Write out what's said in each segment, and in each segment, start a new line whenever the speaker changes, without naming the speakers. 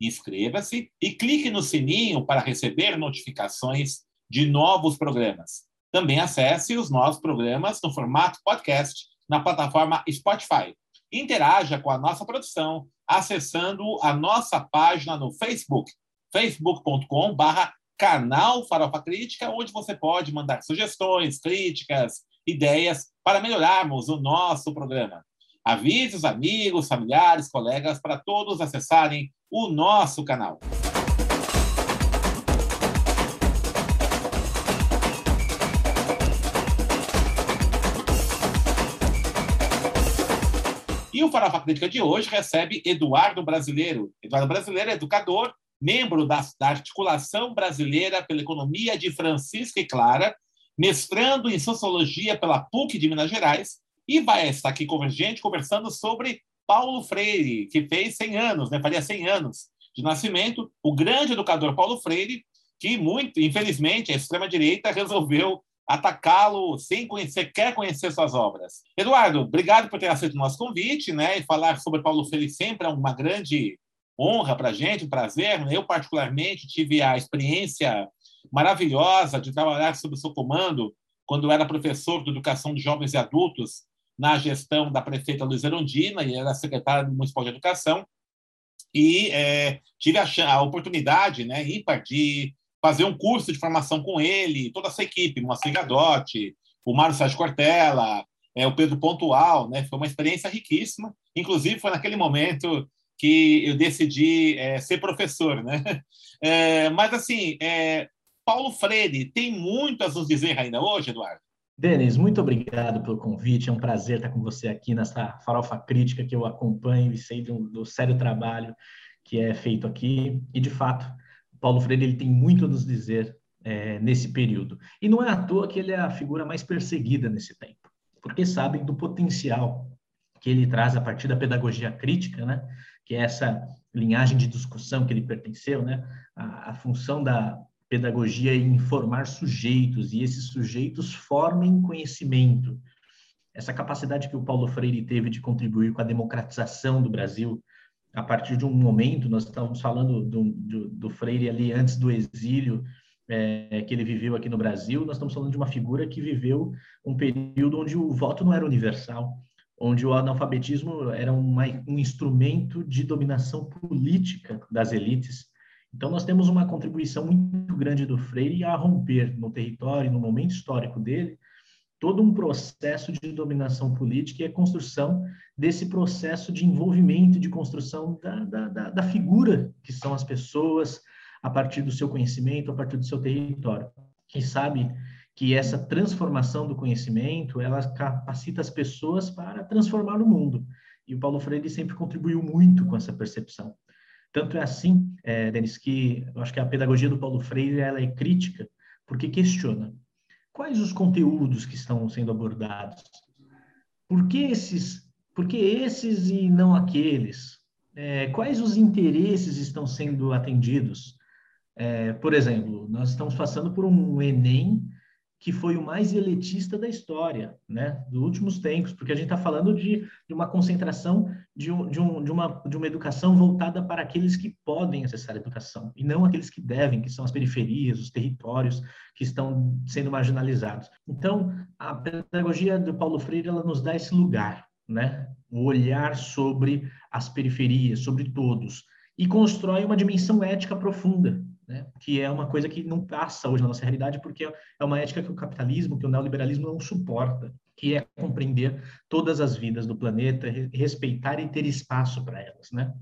Inscreva-se e clique no sininho para receber notificações de novos programas. Também acesse os nossos programas no formato podcast na plataforma Spotify. Interaja com a nossa produção acessando a nossa página no Facebook, facebook.com/barra canal Farofa Crítica, onde você pode mandar sugestões, críticas, ideias para melhorarmos o nosso programa. Avise os amigos, familiares, colegas para todos acessarem o nosso canal. E o Farofa Crítica de hoje recebe Eduardo Brasileiro. Eduardo Brasileiro é educador, membro da, da Articulação Brasileira pela Economia de Francisco e Clara, mestrando em Sociologia pela PUC de Minas Gerais e vai estar aqui com a gente conversando sobre Paulo Freire, que fez 100 anos, né? faria 100 anos de nascimento, o grande educador Paulo Freire, que muito, infelizmente, a extrema-direita resolveu atacá-lo sem conhecer, quer conhecer suas obras. Eduardo, obrigado por ter aceito o nosso convite, né? E falar sobre Paulo Freire sempre é uma grande honra para a gente, um prazer. Eu, particularmente, tive a experiência maravilhosa de trabalhar sob seu comando quando era professor de educação de jovens e adultos na gestão da prefeita Luiz Erondina, e era secretária do Municipal de Educação, e é, tive a, a, oportunidade né, ímpar de fazer um curso de formação com ele, toda essa equipe, Moacir Gadotti, o Mário Sérgio Cortella, é, o Pedro Pontual, né, foi uma experiência riquíssima, inclusive foi naquele momento que eu decidi é, ser professor. Né? É, mas, assim, é, Paulo Freire tem muito a nos dizer ainda hoje, Eduardo?
Denis, muito obrigado pelo convite. É um prazer estar com você aqui nessa farofa crítica que eu acompanho e sei do, do sério trabalho que é feito aqui. E, de fato, Paulo Freire ele tem muito a nos dizer é, nesse período. E não é à toa que ele é a figura mais perseguida nesse tempo, porque sabem do potencial que ele traz a partir da pedagogia crítica, né? que é essa linhagem de discussão que ele pertenceu, né? a, a função da, pedagogia é informar sujeitos, e esses sujeitos formem conhecimento. Essa capacidade que o Paulo Freire teve de contribuir com a democratização do Brasil, a partir de um momento, nós estávamos falando do, do, do Freire ali antes do exílio, é, que ele viveu aqui no Brasil, nós estamos falando de uma figura que viveu um período onde o voto não era universal, onde o analfabetismo era uma, um instrumento de dominação política das elites, então, nós temos uma contribuição muito grande do Freire a romper no território, no momento histórico dele, todo um processo de dominação política e a construção desse processo de envolvimento, de construção da, da, da, figura que são as pessoas, a partir do seu conhecimento, a partir do seu território. Quem sabe que essa transformação do conhecimento, ela capacita as pessoas para transformar o mundo. E o Paulo Freire sempre contribuiu muito com essa percepção. Tanto é assim, é, Denis, que eu acho que a pedagogia do Paulo Freire ela é crítica, porque questiona quais os conteúdos que estão sendo abordados, por que esses, por que esses e não aqueles, é, quais os interesses estão sendo atendidos. É, por exemplo, nós estamos passando por um Enem que foi o mais elitista da história, né, dos últimos tempos, porque a gente está falando de, de, uma concentração de, um, de, um, de, uma, de uma educação voltada para aqueles que podem acessar a educação, e não aqueles que devem, que são as periferias, os territórios que estão sendo marginalizados. Então, a pedagogia do Paulo Freire, ela nos dá esse lugar, né, o olhar sobre as periferias, sobre todos, e constrói uma dimensão ética profunda, né? que é uma coisa que não passa hoje na nossa realidade, porque é uma ética que o capitalismo, que o neoliberalismo não suporta, que é compreender todas as vidas do planeta, respeitar e ter espaço para elas. Né?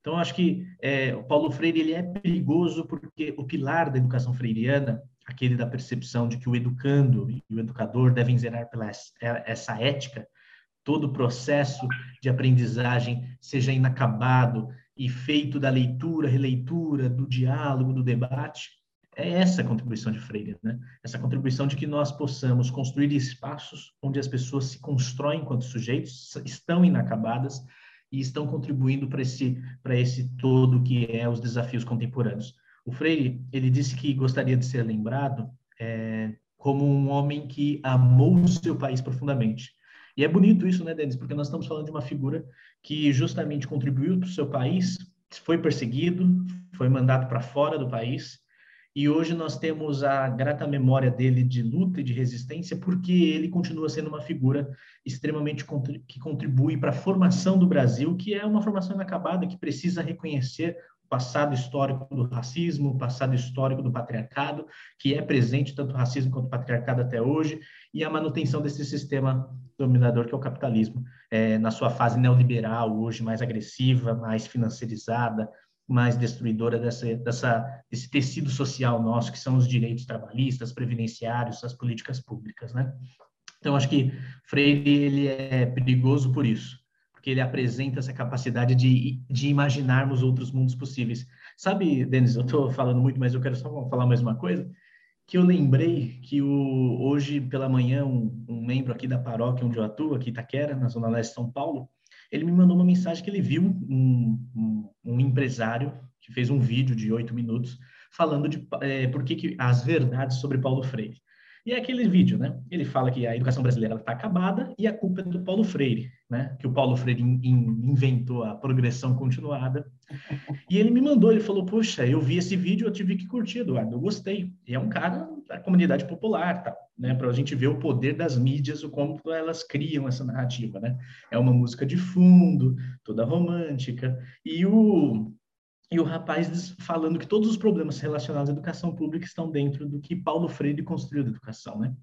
Então, acho que é, o Paulo Freire ele é perigoso porque o pilar da educação freiriana, aquele da percepção de que o educando e o educador devem zerar pela essa ética, todo o processo de aprendizagem seja inacabado, e feito da leitura, releitura, do diálogo, do debate, É essa a contribuição de Freire, né? Essa contribuição de que nós possamos construir espaços onde as pessoas se constroem enquanto sujeitos, estão inacabadas e estão contribuindo para esse para esse todo que é os desafios contemporâneos. O Freire ele disse que gostaria de ser lembrado é, como um homem que amou o seu país profundamente. E é bonito isso, né, Denis? Porque nós estamos falando de uma figura que justamente contribuiu para o seu país, foi perseguido, foi mandado para fora do país. E hoje nós temos a grata memória dele de luta e de resistência, porque ele continua sendo uma figura extremamente que contribui para a formação do Brasil, que é uma formação inacabada, que precisa reconhecer o passado histórico do racismo, o passado histórico do patriarcado, que é presente tanto o racismo quanto o patriarcado até hoje, e a manutenção desse sistema dominador que é o capitalismo, é, na sua fase neoliberal, hoje mais agressiva, mais financiarizada, mais destruidora dessa, dessa, desse tecido social nosso, que são os direitos trabalhistas, previdenciários, as políticas públicas, né? Então, acho que Freire ele é perigoso por isso, porque ele apresenta essa capacidade de, de imaginarmos outros mundos possíveis. Sabe, Denis, eu estou falando muito, mas eu quero só falar mais uma coisa, que eu lembrei que o, hoje pela manhã um, um membro aqui da paróquia onde eu atuo, aqui Itaquera, na Zona Leste de São Paulo, ele me mandou uma mensagem que ele viu um, um, um empresário que fez um vídeo de oito minutos falando de é, por que, que as verdades sobre Paulo Freire. E é aquele vídeo, né? Ele fala que a educação brasileira está acabada e a culpa é do Paulo Freire, né? Que o Paulo Freire in, in, inventou a progressão continuada. E ele me mandou, ele falou: Poxa, eu vi esse vídeo, eu tive que curtir, Eduardo, eu gostei. E é um cara da comunidade popular, tá? Né? Para a gente ver o poder das mídias, o como elas criam essa narrativa, né? É uma música de fundo, toda romântica. E o e o rapaz falando que todos os problemas relacionados à educação pública estão dentro do que Paulo Freire construiu da educação, né?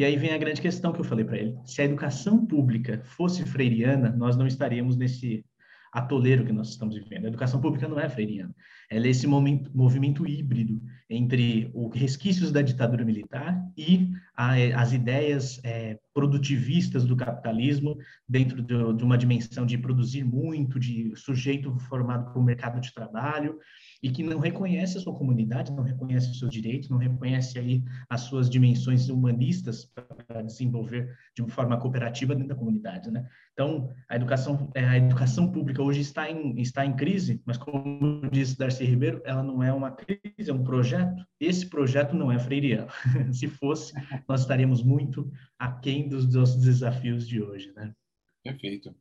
E aí vem a grande questão que eu falei para ele. Se a educação pública fosse freiriana, nós não estaríamos nesse atoleiro que nós estamos vivendo. A educação pública não é freiriana. Ela é esse momento, movimento híbrido entre os resquícios da ditadura militar e a, as ideias é, produtivistas do capitalismo dentro de, de uma dimensão de produzir muito, de sujeito formado o mercado de trabalho, e que não reconhece a sua comunidade, não reconhece os seus direitos, não reconhece aí as suas dimensões humanistas para desenvolver de uma forma cooperativa dentro da comunidade, né? Então, a educação, é, a educação pública hoje está em, está em crise, mas como disse Darcy Ribeiro, ela não é uma crise, é um projeto. Esse projeto não é freiriano. Se fosse, nós estaríamos muito aquém dos nossos desafios de hoje, né?
Perfeito.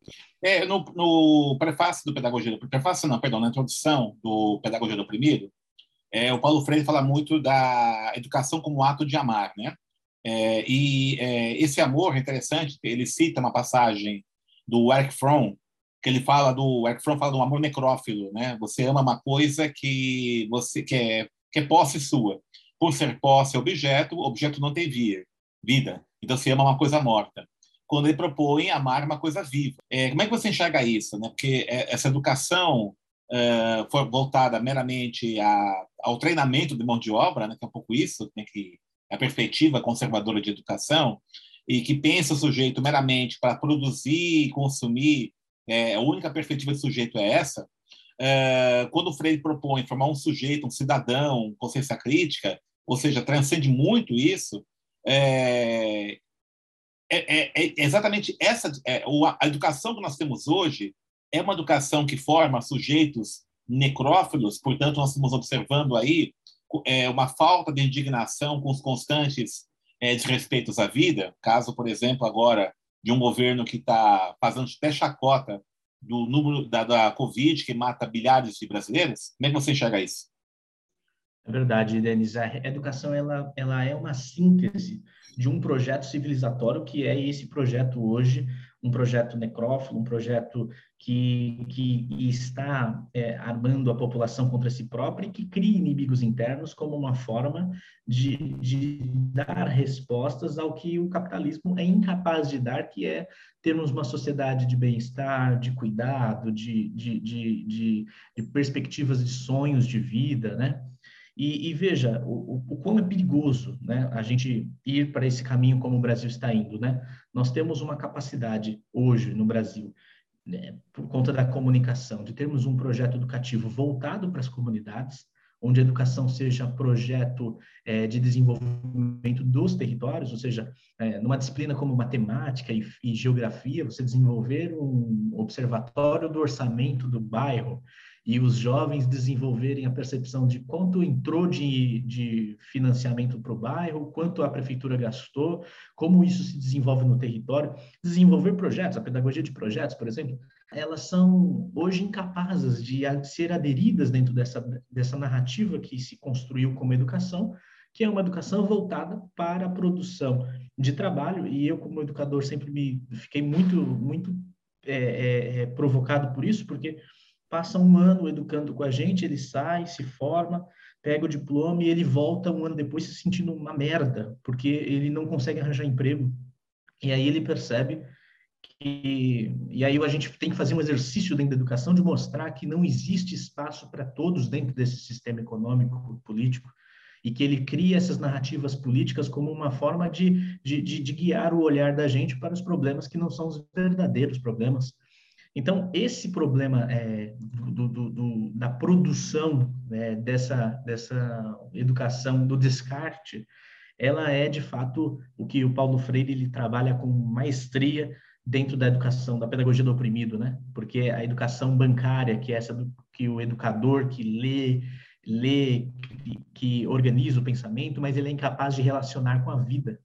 É, no, no prefácio do Pedagogia do prefácio não, perdão, na introdução do Pedagogia do Oprimido, é, o Paulo Freire fala muito da educação como ato de amar, né? É, e é, esse amor é interessante, ele cita uma passagem do Eric Fromm, que ele fala do Eric Fromm fala do amor necrófilo, né? Você ama uma coisa que você que é, que é posse sua. Por ser posse objeto, objeto não tem via, vida. Então você ama uma coisa morta quando ele propõe amar uma coisa viva. É, como é que você enxerga isso? Né? Porque é, essa educação é, foi voltada meramente a, ao treinamento de mão de obra, né? que é um pouco isso, né? que é a perspectiva conservadora de educação, e que pensa o sujeito meramente para produzir e consumir, é, a única perspectiva do sujeito é essa. É, quando o Freire propõe formar um sujeito, um cidadão, consciência crítica, ou seja, transcende muito isso, é, é, é, é exatamente essa é, a educação que nós temos hoje é uma educação que forma sujeitos necrófilos, portanto nós estamos observando aí uma falta de indignação com os constantes desrespeitos à vida, caso por exemplo agora de um governo que está fazendo até chacota do número da, da Covid que mata bilhares de brasileiros, como é que você enxerga isso?
É verdade, Denise. A educação ela, ela é uma síntese de um projeto civilizatório que é esse projeto hoje, um projeto necrófilo, um projeto que, que está é, armando a população contra si própria e que cria inimigos internos como uma forma de, de dar respostas ao que o capitalismo é incapaz de dar, que é termos uma sociedade de bem-estar, de cuidado, de, de, de, de, de perspectivas de sonhos de vida, né? E, e veja o, o, quão é perigoso né, a gente ir para esse caminho como o Brasil está indo. Né? Nós temos uma capacidade hoje no Brasil, né, por conta da comunicação, de termos um projeto educativo voltado para as comunidades, onde a educação seja projeto é, de desenvolvimento dos territórios, ou seja, é, numa disciplina como matemática e, e, geografia, você desenvolver um observatório do orçamento do bairro e os jovens desenvolverem a percepção de quanto entrou de, de financiamento para o bairro, quanto a prefeitura gastou, como isso se desenvolve no território, desenvolver projetos, a pedagogia de projetos, por exemplo, elas são hoje incapazes de ser aderidas dentro dessa, dessa narrativa que se construiu como educação, que é uma educação voltada para a produção de trabalho. E eu, como educador, sempre me fiquei muito, muito é, é, é, provocado por isso, porque passa um ano educando com a gente, ele sai, se forma, pega o diploma e ele volta um ano depois se sentindo uma merda, porque ele não consegue arranjar emprego. E aí ele percebe que, e aí a gente tem que fazer um exercício dentro da educação de mostrar que não existe espaço para todos dentro desse sistema econômico, político, e que ele cria essas narrativas políticas como uma forma de, de, de, de guiar o olhar da gente para os problemas que não são os verdadeiros problemas. Então, esse problema é, do, do, do, da produção né, dessa, dessa educação, do descarte, ela é, de fato, o que o Paulo Freire ele trabalha com maestria dentro da educação, da pedagogia do oprimido, né? Porque a educação bancária, que é essa do, que o educador que lê, lê, que, que organiza o pensamento, mas ele é incapaz de relacionar com a vida.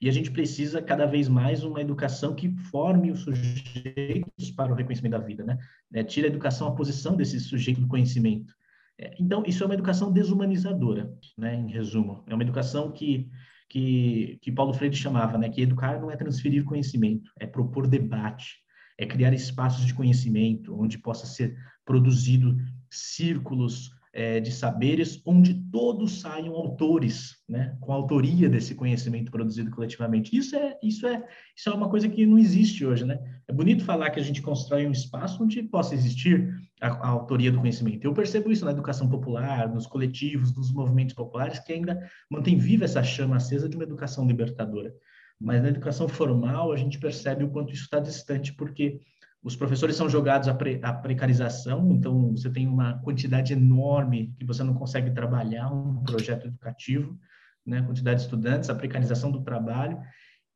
E a gente precisa cada vez mais uma educação que forme os sujeitos para o reconhecimento da vida, né? É, tira a educação a posição desse sujeito do conhecimento. É, então, isso é uma educação desumanizadora, né? Em resumo, é uma educação que que, que Paulo Freire chamava, né? Que educar não é transferir conhecimento, é propor debate, é criar espaços de conhecimento onde possa ser produzido círculos é, de saberes onde todos saiam autores, né, com a autoria desse conhecimento produzido coletivamente. Isso é, isso é, isso é uma coisa que não existe hoje, né? É bonito falar que a gente constrói um espaço onde possa existir a, a autoria do conhecimento. Eu percebo isso na educação popular, nos coletivos, nos movimentos populares, que ainda mantém viva essa chama acesa de uma educação libertadora. Mas na educação formal, a gente percebe o quanto isso está distante, porque os professores são jogados à, pre, à, precarização, então você tem uma quantidade enorme que você não consegue trabalhar um projeto educativo, né? quantidade de estudantes, a precarização do trabalho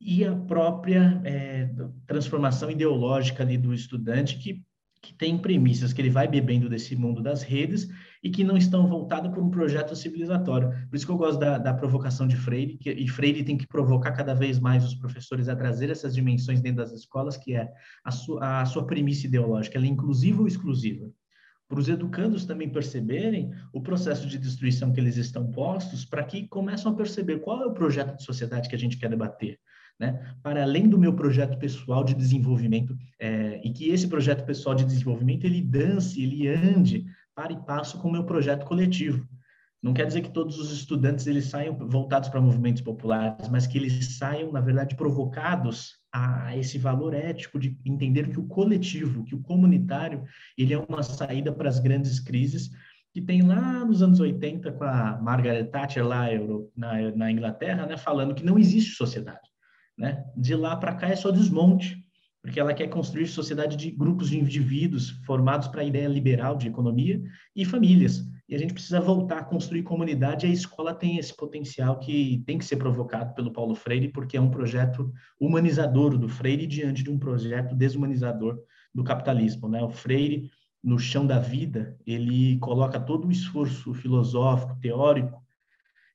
e a própria é, transformação ideológica ali do estudante que que tem premissas que ele vai bebendo desse mundo das redes e que não estão voltadas para um projeto civilizatório. Por isso que eu gosto da, da provocação de Freire, que, e Freire tem que provocar cada vez mais os professores a trazer essas dimensões dentro das escolas, que é a, su, a sua premissa ideológica, ela é inclusiva ou exclusiva? Para os educandos também perceberem o processo de destruição que eles estão postos, para que começam a perceber qual é o projeto de sociedade que a gente quer debater né, para além do meu projeto pessoal de desenvolvimento, é, e que esse projeto pessoal de desenvolvimento ele dance, ele ande para e passo com o meu projeto coletivo. Não quer dizer que todos os estudantes eles saiam voltados para movimentos populares, mas que eles saiam, na verdade, provocados a esse valor ético de entender que o coletivo, que o comunitário, ele é uma saída para as grandes crises que tem lá nos anos 80 com a Margaret Thatcher lá na, na Inglaterra, né, falando que não existe sociedade. Né? De lá para cá é só desmonte, porque ela quer construir sociedade de grupos de indivíduos formados para a ideia liberal de economia e famílias. E a gente precisa voltar a construir comunidade, a escola tem esse potencial que tem que ser provocado pelo Paulo Freire, porque é um projeto humanizador do Freire diante de um projeto desumanizador do capitalismo. Né? O Freire, no chão da vida, ele coloca todo o esforço filosófico, teórico,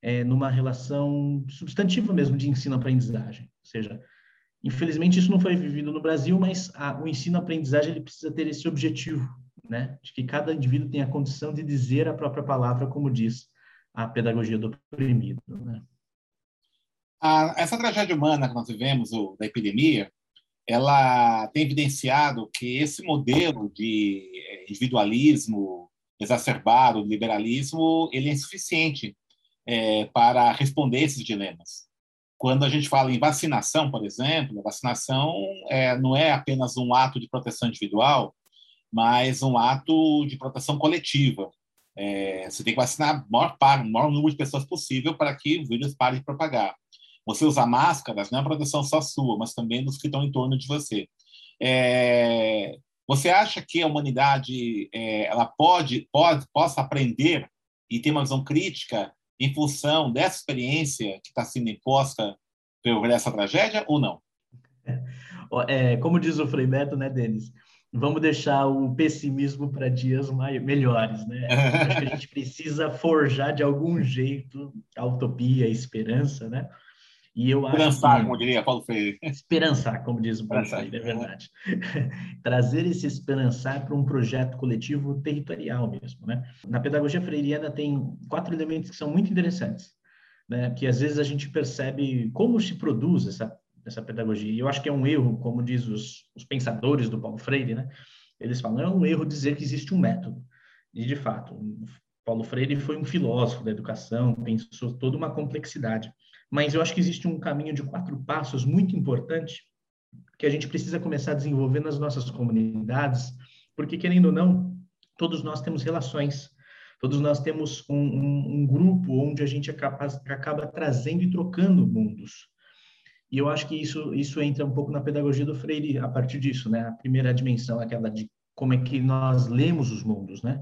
é, numa relação substantiva mesmo de ensino-aprendizagem. Ou seja, infelizmente isso não foi vivido no Brasil, mas a, o ensino-aprendizagem ele precisa ter esse objetivo, né? De que cada indivíduo tenha a condição de dizer a própria palavra, como diz a pedagogia do oprimido, né?
Essa tragédia humana que nós vivemos, o, da epidemia, ela tem evidenciado que esse modelo de eh, individualismo exacerbado, liberalismo, ele é insuficiente é, para responder esses dilemas. Quando a gente fala em vacinação, por exemplo, a vacinação é, não é apenas um ato de proteção individual, mas um ato de proteção coletiva. É, você tem que vacinar o maior, maior número de pessoas possível para que o vírus pare de propagar. Você usar máscaras não é uma proteção só sua, mas também dos que estão em torno de você. É, você acha que a humanidade é, ela pode, pode possa aprender e ter uma visão crítica em função dessa experiência que está sendo imposta por essa tragédia ou não?
É, como diz o Frei Beto, né, Denis? Vamos deixar o pessimismo para dias mais, melhores, né? Acho que a gente precisa forjar de algum jeito a utopia, a esperança, né?
E eu esperançar, que... como diria Paulo Freire.
Esperançar, como diz o Paulo Freire, é verdade. Trazer esse esperançar para um projeto coletivo territorial mesmo, né? Na pedagogia freiriana tem quatro elementos que são muito interessantes, né? Que às vezes a gente percebe como se produz essa, essa pedagogia. E eu acho que é um erro, como diz os, os pensadores do Paulo Freire, né? Eles falam, é um erro dizer que existe um método. E, de fato, Paulo Freire foi um filósofo da educação, pensou toda uma complexidade. Mas eu acho que existe um caminho de quatro passos muito importante que a gente precisa começar a desenvolver nas nossas comunidades, porque, querendo ou não, todos nós temos relações, todos nós temos um, um, um grupo onde a gente acaba, acaba trazendo e trocando mundos. E eu acho que isso, isso entra um pouco na pedagogia do Freire a partir disso, né? A primeira dimensão é aquela de como é que nós lemos os mundos, né?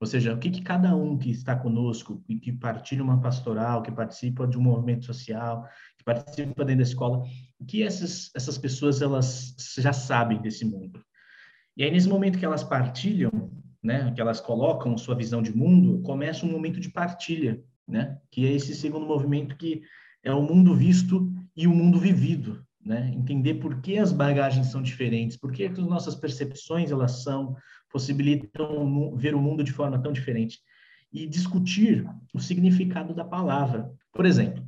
Ou seja, o que, que cada um que está conosco, que partilha uma pastoral, que participa de um movimento social, que participa dentro da escola, o que essas, essas pessoas elas já sabem desse mundo. E aí, nesse momento que elas partilham, né, que elas colocam sua visão de mundo, começa um momento de partilha, né, que é esse segundo movimento que é o mundo visto e o mundo vivido, né? Entender por que as bagagens são diferentes, por que as nossas percepções elas são, possibilitam ver o mundo de forma tão diferente e discutir o significado da palavra. Por exemplo,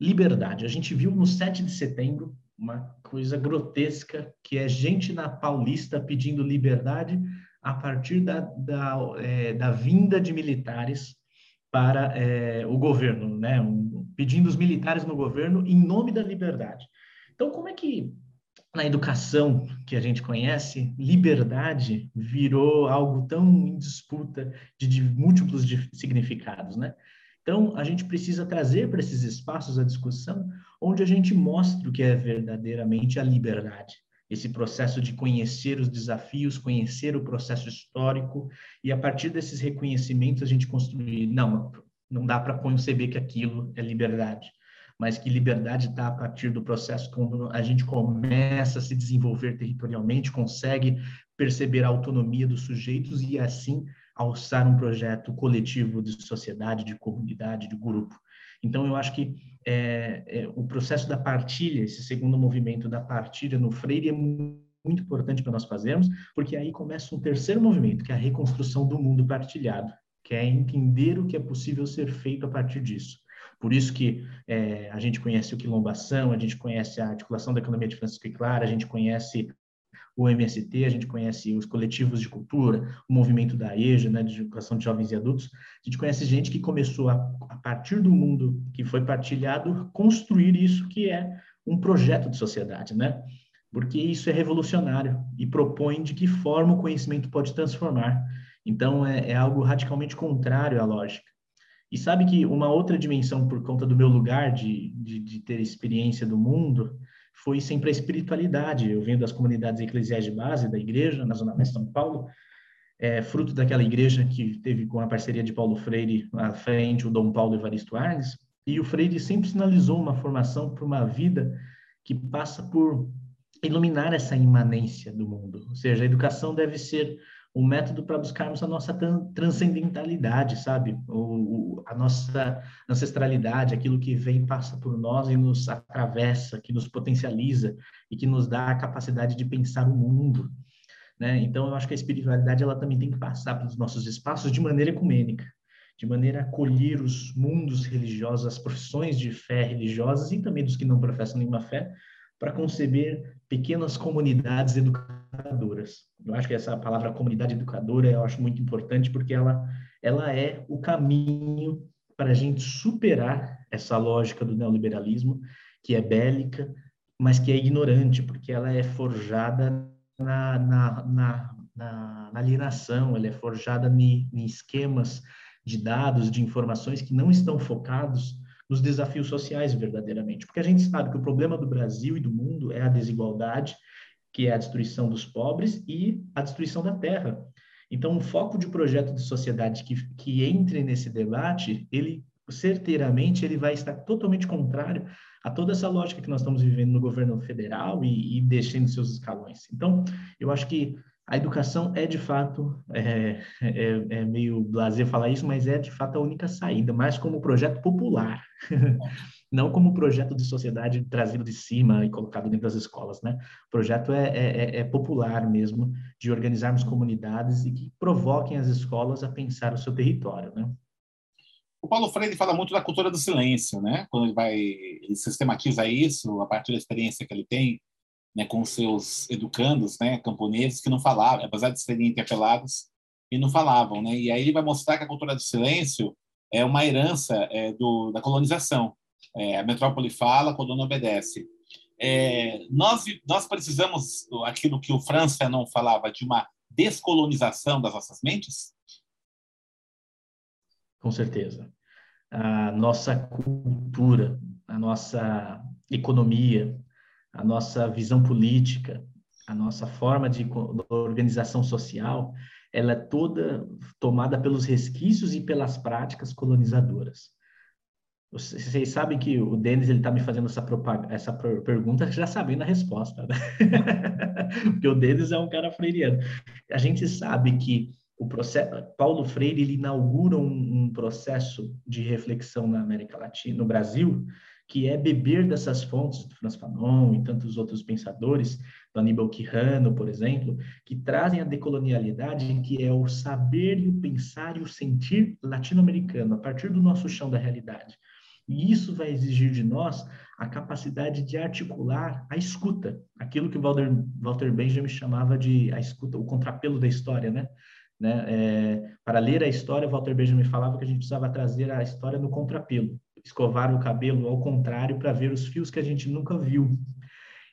liberdade. A gente viu no 7 de setembro uma coisa grotesca, que é gente na Paulista pedindo liberdade a partir da, da, é, da vinda de militares para é, o governo, né? Um, pedindo os militares no governo em nome da liberdade. Então, como é que na educação que a gente conhece, liberdade virou algo tão em disputa de, de múltiplos de significados, né? Então, a gente precisa trazer para esses espaços a discussão onde a gente mostra o que é verdadeiramente a liberdade. Esse processo de conhecer os desafios, conhecer o processo histórico, e a partir desses reconhecimentos a gente construir. Não, não dá para conceber que aquilo é liberdade mas que liberdade está a partir do processo quando a gente começa a se desenvolver territorialmente, consegue perceber a autonomia dos sujeitos e assim alçar um projeto coletivo de sociedade, de comunidade, de grupo. Então, eu acho que é, é, o processo da partilha, esse segundo movimento da partilha no Freire é muito importante para nós fazermos, porque aí começa um terceiro movimento, que é a reconstrução do mundo partilhado, que é entender o que é possível ser feito a partir disso. Por isso que é, a gente conhece o quilombação, a gente conhece a articulação da economia de Francisco e Clara, a gente conhece o MST, a gente conhece os coletivos de cultura, o movimento da EJA, né, de educação de jovens e adultos. A gente conhece gente que começou, a, a partir do mundo que foi partilhado, construir isso que é um projeto de sociedade, né? Porque isso é revolucionário e propõe de que forma o conhecimento pode transformar. Então, é, é algo radicalmente contrário à lógica. E sabe que uma outra dimensão, por conta do meu lugar de, de, de ter experiência do mundo, foi sempre a espiritualidade. Eu venho das comunidades eclesiais de base da igreja, na Zona Leste de São Paulo, é, fruto daquela igreja que teve com a parceria de Paulo Freire à frente, o Dom Paulo Evaristo Arnes, e o Freire sempre sinalizou uma formação para uma vida que passa por iluminar essa imanência do mundo. Ou seja, a educação deve ser um método para buscarmos a nossa transcendentalidade, sabe? O, a nossa ancestralidade, aquilo que vem passa por nós e nos atravessa, que nos potencializa e que nos dá a capacidade de pensar o mundo. Né? Então, eu acho que a espiritualidade ela também tem que passar pelos nossos espaços de maneira ecumênica, de maneira a acolher os mundos religiosos, as profissões de fé religiosas e também dos que não professam nenhuma fé, para conceber pequenas comunidades educadoras. Eu acho que essa palavra comunidade educadora eu acho muito importante porque ela, ela é o caminho para a gente superar essa lógica do neoliberalismo, que é bélica, mas que é ignorante, porque ela é forjada na, na, na, na, na alienação, ela é forjada em esquemas de dados, de informações que não estão focados nos desafios sociais verdadeiramente. Porque a gente sabe que o problema do Brasil e do mundo é a desigualdade, que é a destruição dos pobres e a destruição da terra. Então, um foco de projeto de sociedade que, que entre nesse debate, ele certeiramente ele vai estar totalmente contrário a toda essa lógica que nós estamos vivendo no governo federal e, e deixando seus escalões. Então, eu acho que a educação é de fato, é, é, é, meio blazer falar isso, mas é de fato a única saída, mais como projeto popular, não como projeto de sociedade trazido de cima e colocado dentro das escolas, né? O projeto é, é, é, é popular mesmo, de organizarmos comunidades e que provoquem as escolas a pensar o seu território, né?
O Paulo Freire fala muito da cultura do silêncio, né? Quando ele vai, ele sistematiza isso a partir da experiência que ele tem né, com seus educandos, né, camponeses que não falavam, apesar de serem interpelados, e não falavam, né? E aí ele vai mostrar que a cultura do silêncio é uma herança é, do, da colonização. É, a metrópole fala, quando não obedece. É, nós nós precisamos aquilo que o Franz Fanon falava de uma descolonização das nossas mentes.
Com certeza. A nossa cultura, a nossa economia, a nossa visão política, a nossa forma de organização social, ela é toda tomada pelos resquícios e pelas práticas colonizadoras. Vocês sabem que o Denis está me fazendo essa, essa pergunta já sabendo a resposta, né? porque o Denis é um cara freiriano. A gente sabe que o processo, Paulo Freire ele inaugura um, um processo de reflexão na América Latina, no Brasil, que é beber dessas fontes do Franz Fanon e tantos outros pensadores, do Aníbal Quijano, por exemplo, que trazem a decolonialidade, que é o saber e o pensar e o sentir latino-americano, a partir do nosso chão da realidade. E isso vai exigir de nós a capacidade de articular a escuta, aquilo que Walter, Walter Benjamin chamava de a escuta, o contrapelo da história, né? né? É, para ler a história, Walter Benjamin falava que a gente precisava trazer a história no contrapelo escovar o cabelo ao contrário para ver os fios que a gente nunca viu.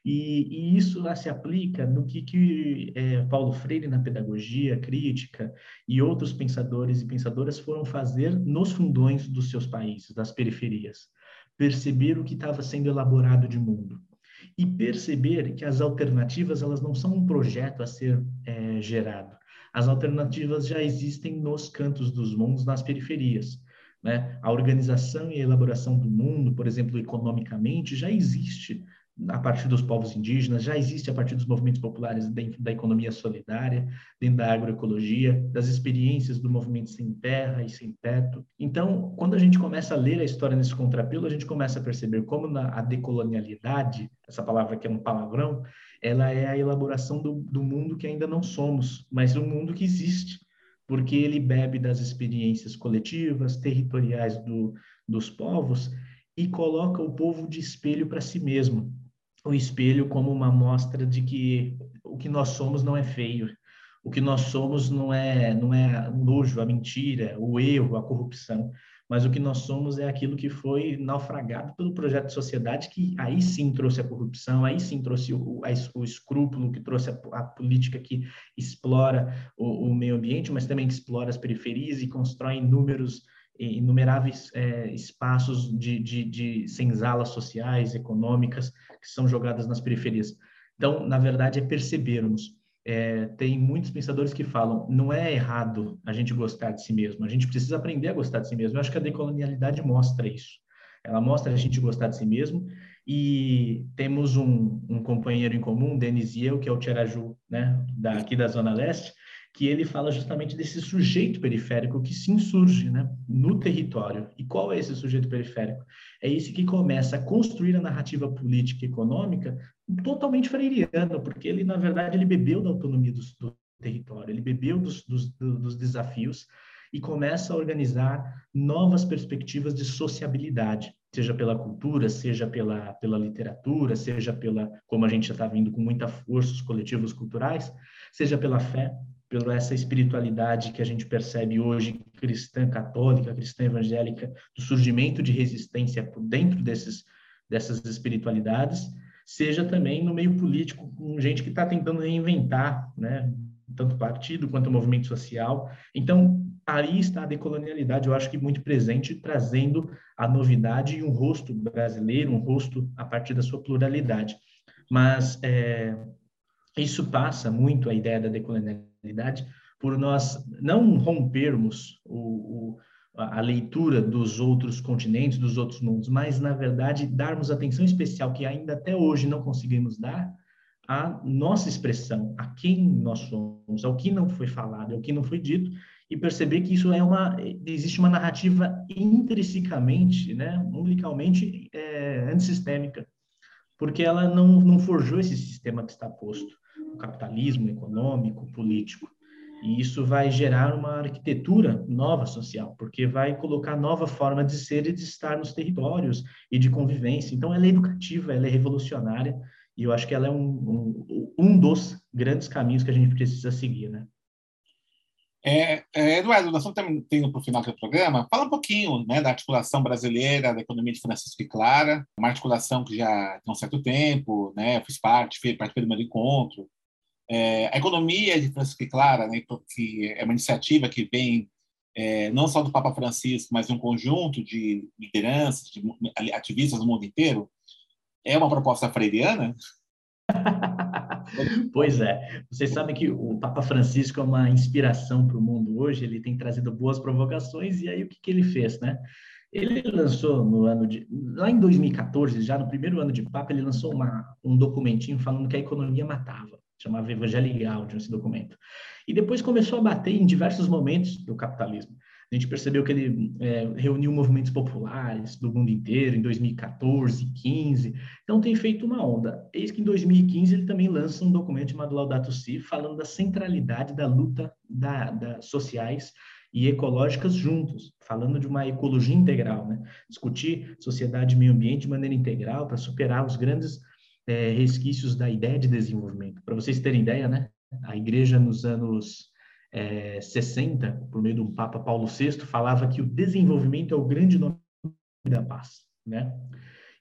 E, e isso lá se aplica no que, que é, Paulo Freire, na pedagogia crítica, e outros pensadores e pensadoras foram fazer nos fundões dos seus países, das periferias. Perceber o que estava sendo elaborado de mundo. E perceber que as alternativas elas não são um projeto a ser é, gerado. As alternativas já existem nos cantos dos mundos, nas periferias. Né? A organização e a elaboração do mundo, por exemplo, economicamente, já existe a partir dos povos indígenas, já existe a partir dos movimentos populares dentro da economia solidária, dentro da agroecologia, das experiências do movimento sem terra e sem teto. Então, quando a gente começa a ler a história nesse contrapelo, a gente começa a perceber como na, a decolonialidade, essa palavra que é um palavrão, ela é a elaboração do, do mundo que ainda não somos, mas um mundo que existe porque ele bebe das experiências coletivas, territoriais do, dos povos e coloca o povo de espelho para si mesmo. O espelho como uma mostra de que o que nós somos não é feio, o que nós somos não é não é nojo, a mentira, o erro, a corrupção mas o que nós somos é aquilo que foi naufragado pelo projeto de sociedade, que aí sim trouxe a corrupção, aí sim trouxe o, o escrúpulo, que trouxe a, a política que explora o, o, meio ambiente, mas também que explora as periferias e constrói inúmeros inumeráveis é, espaços de, de, de senzalas sociais, econômicas, que são jogadas nas periferias. Então, na verdade, é percebermos é, tem muitos pensadores que falam não é errado a gente gostar de si mesmo, a gente precisa aprender a gostar de si mesmo. Eu acho que a decolonialidade mostra isso. Ela mostra a gente gostar de si mesmo e temos um, um companheiro em comum, Denis e eu, que é o Tiaraju, né, daqui da Zona Leste, que ele fala justamente desse sujeito periférico que se insurge né, no território. E qual é esse sujeito periférico? É esse que começa a construir a narrativa política e econômica totalmente freiriano, porque ele, na verdade, ele bebeu da autonomia do, do território, ele bebeu dos, dos, dos desafios e começa a organizar novas perspectivas de sociabilidade, seja pela cultura, seja pela, pela literatura, seja pela, como a gente já está vendo com muita força, os coletivos culturais, seja pela fé, pela essa espiritualidade que a gente percebe hoje, cristã católica, cristã evangélica, do surgimento de resistência por dentro desses, dessas espiritualidades, seja também no meio político, com gente que está tentando reinventar, né, tanto partido quanto movimento social. Então, aí está a decolonialidade, eu acho que muito presente, trazendo a novidade e um rosto brasileiro, um rosto a partir da sua pluralidade. Mas é, isso passa muito a ideia da decolonialidade por nós não rompermos o, o, a leitura dos outros continentes, dos outros mundos, mas, na verdade, darmos atenção especial que ainda até hoje não conseguimos dar à nossa expressão, a quem nós somos, ao que não foi falado, ao que não foi dito, e perceber que isso é uma existe uma narrativa intrinsecamente, né, umbilicalmente é, antissistêmica, porque ela não, não forjou esse sistema que está posto, capitalismo econômico, político. E isso vai gerar uma arquitetura nova social, porque vai colocar nova forma de ser e de estar nos territórios e de convivência. Então, ela é educativa, ela é revolucionária, e eu acho que ela é um, um, um dos grandes caminhos que a gente precisa seguir, né?
É, é, Eduardo, nós estamos tendo para o final do programa. Fala um pouquinho né, da articulação brasileira da economia de Francisco e Clara, uma articulação que já tem um certo tempo, né, eu fiz parte, do meu encontro. É, a economia de Francisco Clara, né, que é uma iniciativa que vem é, não só do Papa Francisco, mas de um conjunto de lideranças, de ativistas do mundo inteiro, é uma proposta freiriana?
pois é. Vocês sabem que o Papa Francisco é uma inspiração para o mundo hoje, ele tem trazido boas provocações, e aí o que, que ele fez, né? Ele lançou no ano de. Lá em 2014, já no primeiro ano de Papa, ele lançou uma, um documentinho falando que a economia matava. Chamava Evangelho Gaudium esse documento. E depois começou a bater em diversos momentos do capitalismo. A gente percebeu que ele é, reuniu movimentos populares do mundo inteiro em 2014, 15. Então tem feito uma onda. Eis que em 2015 ele também lança um documento chamado Laudato Si, falando da centralidade da luta da, da sociais e ecológicas juntos, falando de uma ecologia integral, né? Discutir sociedade e meio ambiente de maneira integral para superar os grandes é, resquícios da ideia de desenvolvimento. Para vocês terem ideia, né? A igreja nos anos é, 60, por meio do Papa Paulo VI, falava que o desenvolvimento é o grande nome da paz, né?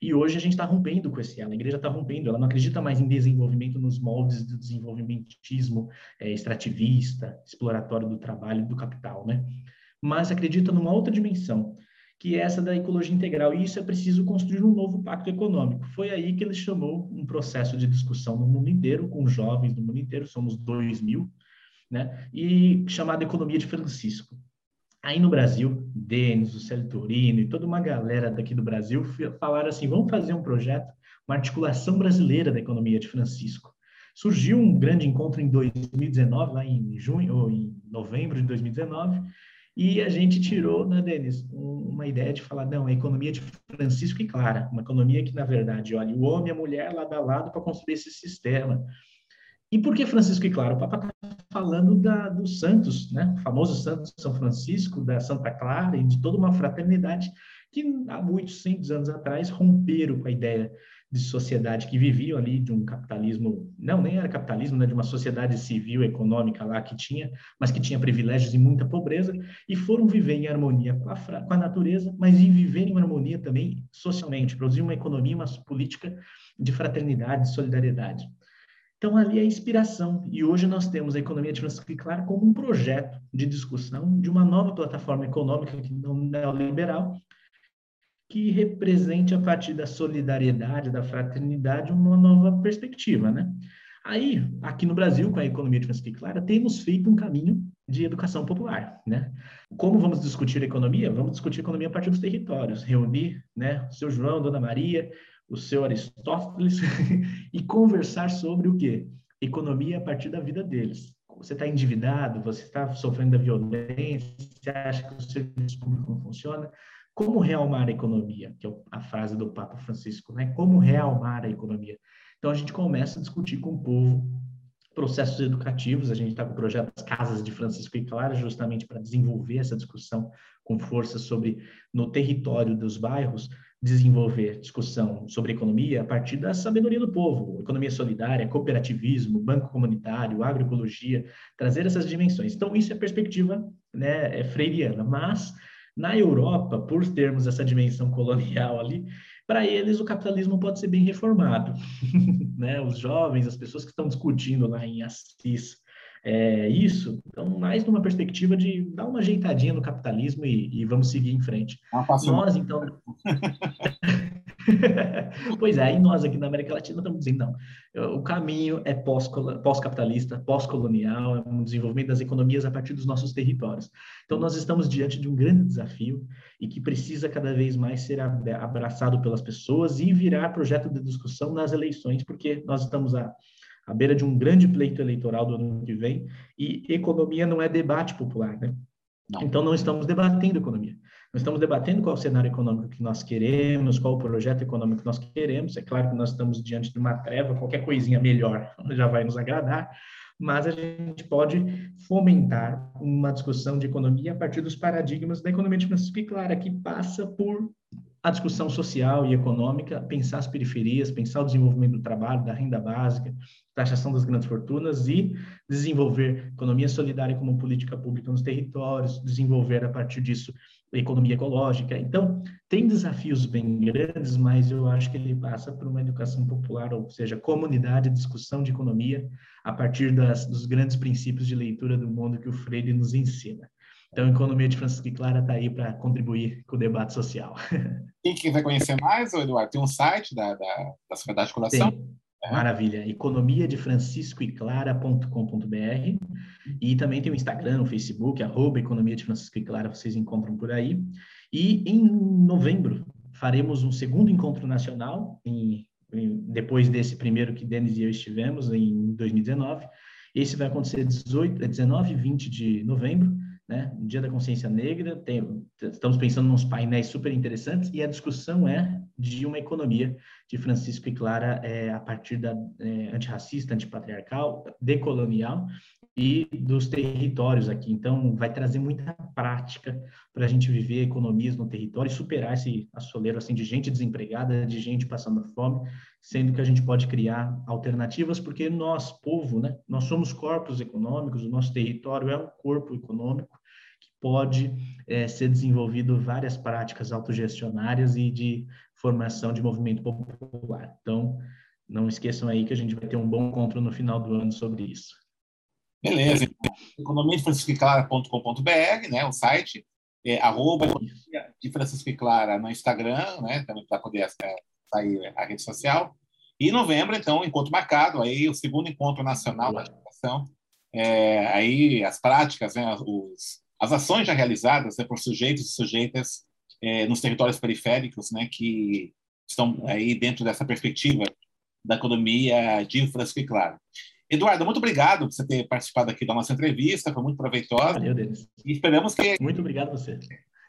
E hoje a gente está rompendo com esse ela, a igreja está rompendo, ela não acredita mais em desenvolvimento nos moldes do desenvolvimentismo é, extrativista, exploratório do trabalho e do capital, né? Mas acredita numa outra dimensão, que é essa da ecologia integral, e isso é preciso construir um novo pacto econômico. Foi aí que ele chamou um processo de discussão no mundo inteiro, com jovens do mundo inteiro, somos 2 mil, né? e chamada Economia de Francisco. Aí no Brasil, Denis, o Célio Torino e toda uma galera daqui do Brasil falaram assim, vamos fazer um projeto, uma articulação brasileira da economia de Francisco. Surgiu um grande encontro em 2019, lá em junho ou em novembro de 2019, e a gente tirou, né, Denis, uma ideia de falar, não, a economia de Francisco e Clara, uma economia que, na verdade, olha, o homem e a mulher lado a lado para construir esse sistema. E por que Francisco e Clara? O Papa está falando da, dos santos, né? o famoso santo São Francisco, da Santa Clara e de toda uma fraternidade que há muitos centos anos atrás romperam com a ideia de sociedade que viviam ali de um capitalismo, não, nem era capitalismo, né, de uma sociedade civil, econômica lá que tinha, mas que tinha privilégios e muita pobreza, e foram viver em harmonia com a, com a natureza, mas em viver em harmonia também socialmente, produzir uma economia, uma política de fraternidade, de solidariedade. Então, ali é a inspiração. E hoje nós temos a economia de Francisco como um projeto de discussão de uma nova plataforma econômica neoliberal que represente, a partir da solidariedade, da fraternidade, uma nova perspectiva, né? Aí, aqui no Brasil, com a economia de e Clara, temos feito um caminho de educação popular, né? Como vamos discutir economia? Vamos discutir economia a partir dos territórios, reunir, né, o seu João, Dona Maria, o seu Aristóteles e conversar sobre o quê? Economia a partir da vida deles. Você está endividado, você está sofrendo da violência, você acha que o serviço público não funciona. Como realmar a economia? Que é a frase do Papa Francisco, né? Como realmar a economia? Então a gente começa a discutir com o povo processos educativos. A gente está com o projeto das Casas de Francisco e Clara, justamente para desenvolver essa discussão com força sobre, no território dos bairros, desenvolver discussão sobre economia a partir da sabedoria do povo, economia solidária, cooperativismo, banco comunitário, agroecologia, trazer essas dimensões. Então, isso é perspectiva né, é freiriana, mas na Europa, por termos essa dimensão colonial ali, para eles o capitalismo pode ser bem reformado. né? Os jovens, as pessoas que estão discutindo lá em Assis é, isso, então, mais numa perspectiva de dar uma ajeitadinha no capitalismo e, e vamos seguir em frente. Nós, então. pois é, e nós aqui na América Latina estamos dizendo, não, o caminho é pós-capitalista, pós-colonial, é um desenvolvimento das economias a partir dos nossos territórios. Então, nós estamos diante de um grande desafio e que precisa cada vez mais ser abraçado pelas pessoas e virar projeto de discussão nas eleições, porque nós estamos a à beira de um grande pleito eleitoral do ano que vem, e economia não é debate popular, né? Não. Então, não estamos debatendo economia. Nós estamos debatendo qual o cenário econômico que nós queremos, qual o projeto econômico que nós queremos. É claro que nós estamos diante de uma treva, qualquer coisinha melhor já vai nos agradar, mas a gente pode fomentar uma discussão de economia a partir dos paradigmas da economia de Francisco e Clara, que passa por a discussão social e econômica, pensar as periferias, pensar o desenvolvimento do trabalho, da renda básica, taxação das grandes fortunas e desenvolver economia solidária como política pública nos territórios, desenvolver a partir disso economia ecológica. Então, tem desafios bem grandes, mas eu acho que ele passa por uma educação popular, ou seja, comunidade, discussão de economia a partir das, dos grandes princípios de leitura do mundo que o Freire nos ensina. Então, a Economia de Francisco e Clara está aí para contribuir com o debate social.
Quem quiser conhecer mais, Eduardo, tem um site da, da, da Sociedade de Colação? Tem.
Maravilha. Economia de Francisco e Clara.com.br e também tem o Instagram, o Facebook, arroba Economia de Francisco e Clara, vocês encontram por aí. E em novembro faremos um segundo encontro nacional, em, em, depois desse primeiro que Denis e eu estivemos, em 2019. Esse vai acontecer 18, 19 e 20 de novembro, né? Dia da Consciência Negra, tem, estamos pensando nos painéis super interessantes e a discussão é de uma economia de Francisco e Clara é, a partir da é, antirracista, antipatriarcal, decolonial e dos territórios aqui. Então, vai trazer muita prática para a gente viver economias no território e superar esse assoleiro assim, de gente desempregada, de gente passando fome, sendo que a gente pode criar alternativas, porque nós, povo, né, nós somos corpos econômicos, o nosso território é um corpo econômico que pode é, ser desenvolvido várias práticas autogestionárias e de formação de movimento popular. Então, não esqueçam aí que a gente vai ter um bom encontro no final do ano sobre isso.
Beleza. Economia de Francisco e Clara.com.br, né, o site, é, arroba de Francisco e Clara no Instagram, né, também para poder sair a rede social. E em novembro, então, encontro marcado, aí o segundo encontro nacional da educação, é, aí as práticas, né, os, as ações já realizadas né, por sujeitos e sujeitas é, nos territórios periféricos, né, que estão aí dentro dessa perspectiva da economia de Francisco e Clara. Eduardo, muito obrigado por você ter participado aqui da nossa entrevista, foi muito proveitosa.
Valeu, Denis.
E esperamos que.
Muito obrigado a você.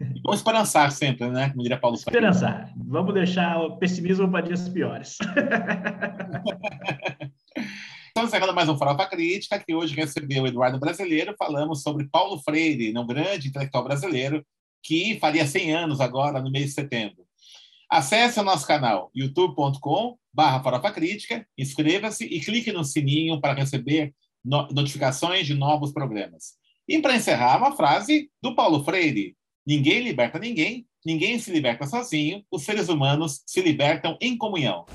E vamos esperançar sempre, né? Como diria Paulo
Esperançar. Vamos deixar o pessimismo para dias piores.
Estamos encerrando mais um Farofa Crítica, que hoje recebeu o Eduardo Brasileiro. Falamos sobre Paulo Freire, um grande intelectual brasileiro, que faria 100 anos agora, no mês de setembro. Acesse o nosso canal youtube.com barra Farofa Crítica, inscreva-se e clique no sininho para receber no notificações de novos programas. E para encerrar, uma frase do Paulo Freire: Ninguém liberta ninguém, ninguém se liberta sozinho, os seres humanos se libertam em comunhão.